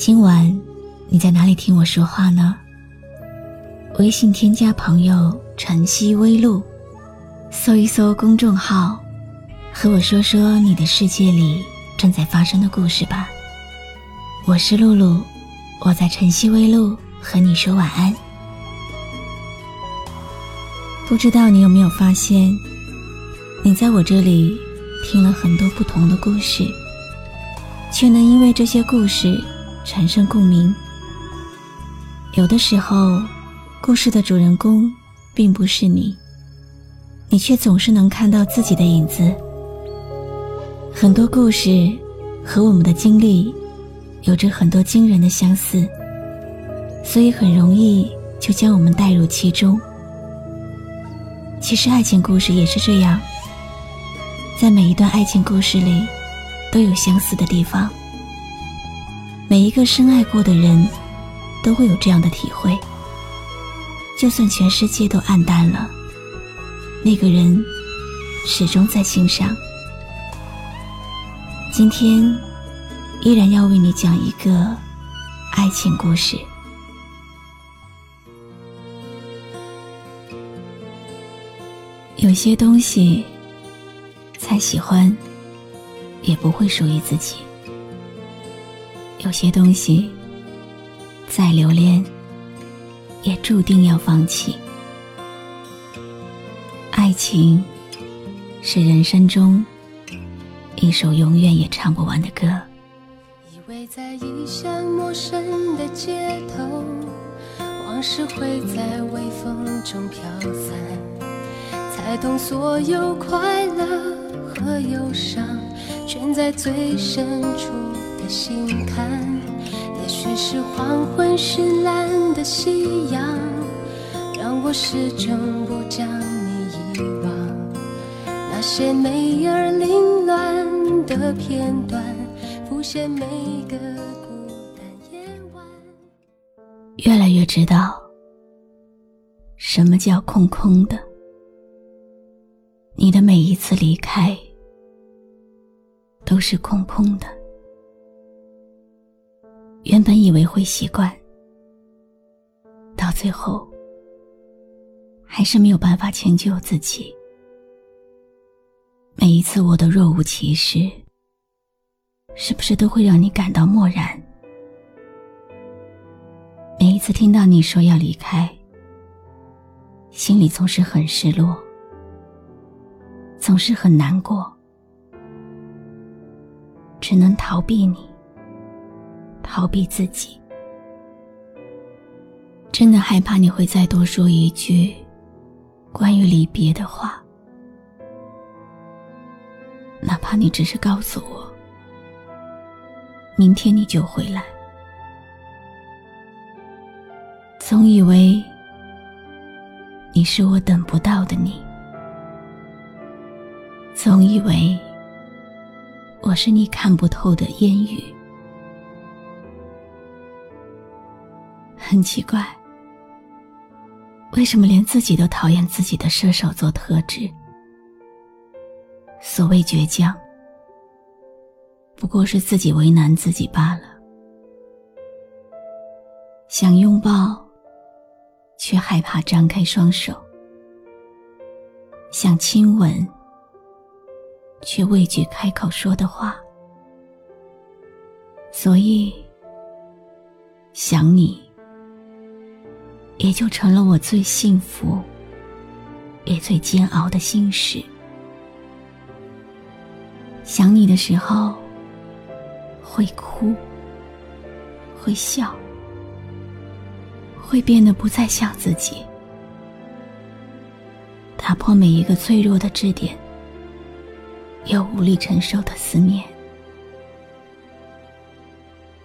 今晚你在哪里听我说话呢？微信添加朋友“晨曦微露”，搜一搜公众号，和我说说你的世界里正在发生的故事吧。我是露露，我在晨曦微露和你说晚安。不知道你有没有发现，你在我这里听了很多不同的故事，却能因为这些故事。产生共鸣。有的时候，故事的主人公并不是你，你却总是能看到自己的影子。很多故事和我们的经历有着很多惊人的相似，所以很容易就将我们带入其中。其实，爱情故事也是这样，在每一段爱情故事里，都有相似的地方。每一个深爱过的人，都会有这样的体会。就算全世界都暗淡了，那个人始终在心上。今天，依然要为你讲一个爱情故事。有些东西，再喜欢，也不会属于自己。有些东西，再留恋，也注定要放弃。爱情，是人生中一首永远也唱不完的歌。以为在异乡陌生的街头，往事会在微风中飘散，才懂所有快乐和忧伤，全在最深处。心坎，也许是黄昏绚烂的夕阳，让我始终不将你遗忘。那些美而凌乱的片段，浮现每个孤单夜晚。越来越知道，什么叫空空的。你的每一次离开，都是空空的。原本以为会习惯，到最后还是没有办法迁就自己。每一次我的若无其事，是不是都会让你感到漠然？每一次听到你说要离开，心里总是很失落，总是很难过，只能逃避你。逃避自己，真的害怕你会再多说一句关于离别的话，哪怕你只是告诉我，明天你就回来。总以为你是我等不到的你，总以为我是你看不透的烟雨。很奇怪，为什么连自己都讨厌自己的射手座特质？所谓倔强，不过是自己为难自己罢了。想拥抱，却害怕张开双手；想亲吻，却畏惧开口说的话。所以，想你。也就成了我最幸福，也最煎熬的心事。想你的时候，会哭，会笑，会变得不再像自己，打破每一个脆弱的支点，又无力承受的思念。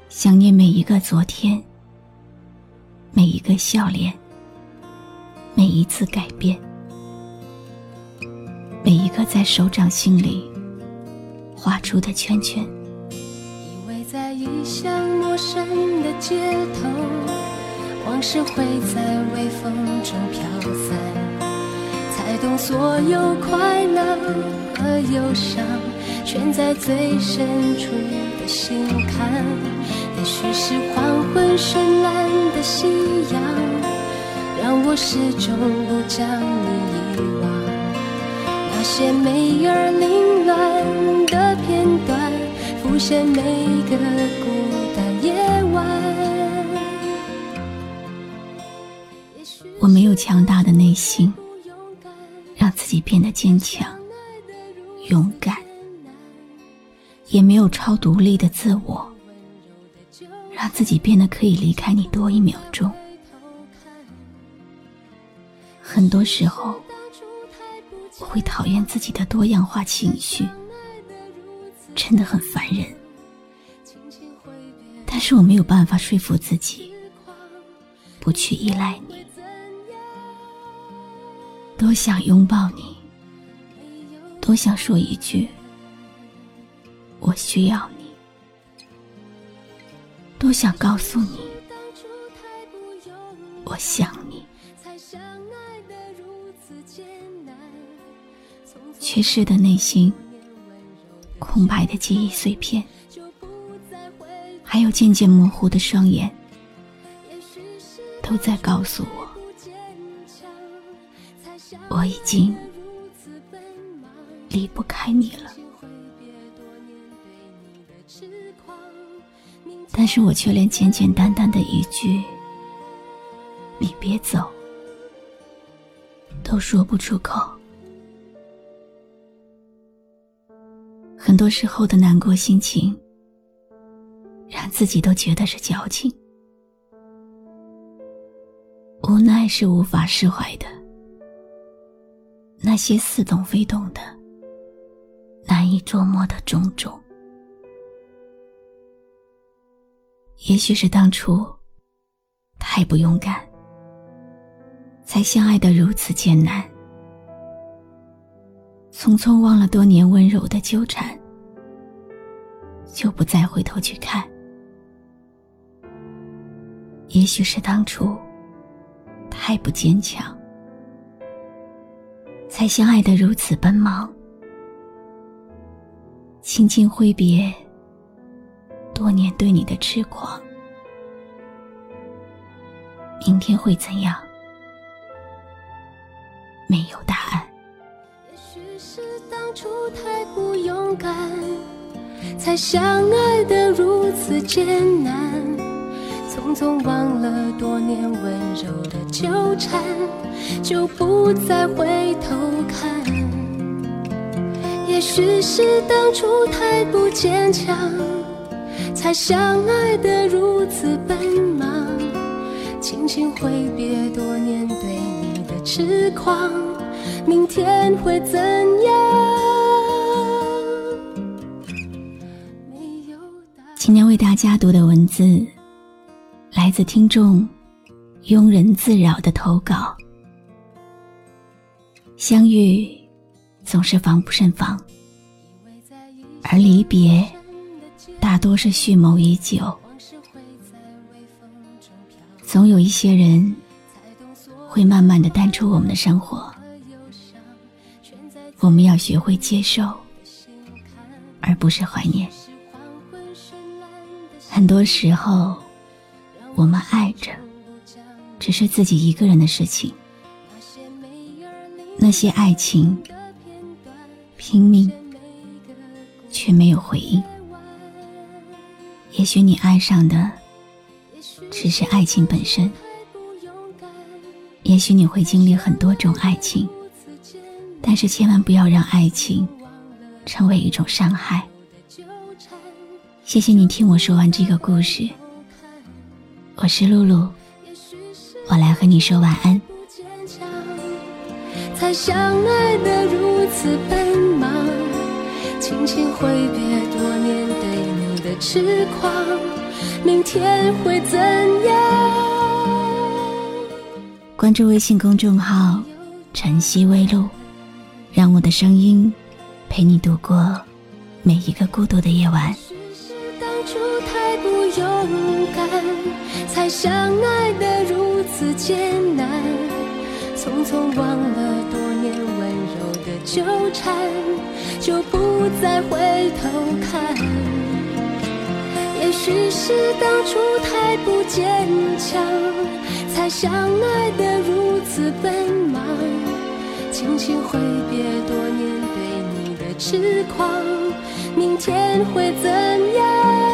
想念每一个昨天，每一个笑脸，每一次改变，每一个在手掌心里画出的圈圈。依偎在异乡陌生的街头，往事会在微风中飘散，才懂所有快乐和忧伤，全在最深处的心坎。也许是黄昏绚烂的夕阳，让我始终不将你遗忘。那些美而凌乱的片段，浮现每个孤单夜晚。我没有强大的内心，让自己变得坚强、勇敢，也没有超独立的自我。让自己变得可以离开你多一秒钟。很多时候，我会讨厌自己的多样化情绪，真的很烦人。但是我没有办法说服自己，不去依赖你。多想拥抱你，多想说一句“我需要你”。多想告诉你，我想你。缺失的内心，空白的记忆碎片，还有渐渐模糊的双眼，都在告诉我，我已经离不开你了。但是我却连简简单单的一句“你别走”都说不出口。很多时候的难过心情，让自己都觉得是矫情，无奈是无法释怀的。那些似懂非懂的、难以捉摸的种种。也许是当初太不勇敢，才相爱的如此艰难。匆匆忘了多年温柔的纠缠，就不再回头去看。也许是当初太不坚强，才相爱的如此奔忙。轻轻挥别。多年对你的痴狂，明天会怎样？没有答案。也许是当初太不勇敢，才相爱的如此艰难。匆匆忘了多年温柔的纠缠，就不再回头看。也许是当初太不坚强。才相爱的如此奔忙，轻轻挥别多年对你的痴狂，明天会怎样？没有今天为大家读的文字，来自听众庸人自扰的投稿。相遇总是防不胜防，而离别。大多是蓄谋已久，总有一些人会慢慢的淡出我们的生活。我们要学会接受，而不是怀念。很多时候，我们爱着，只是自己一个人的事情。那些爱情，拼命，却没有回应。也许你爱上的只是爱情本身，也许你会经历很多种爱情，但是千万不要让爱情成为一种伤害。谢谢你听我说完这个故事，我是露露，我来和你说晚安。才相爱的如此奔忙，轻轻挥别多年。的痴狂，明天会怎样？关注微信公众号“晨曦微露”，让我的声音陪你度过每一个孤独的夜晚。是当初太不勇敢，才相爱的如此艰难。匆匆忘了多年温柔的纠缠，就不再回头看。也许是当初太不坚强，才相爱的如此奔忙。轻轻挥别多年对你的痴狂，明天会怎样？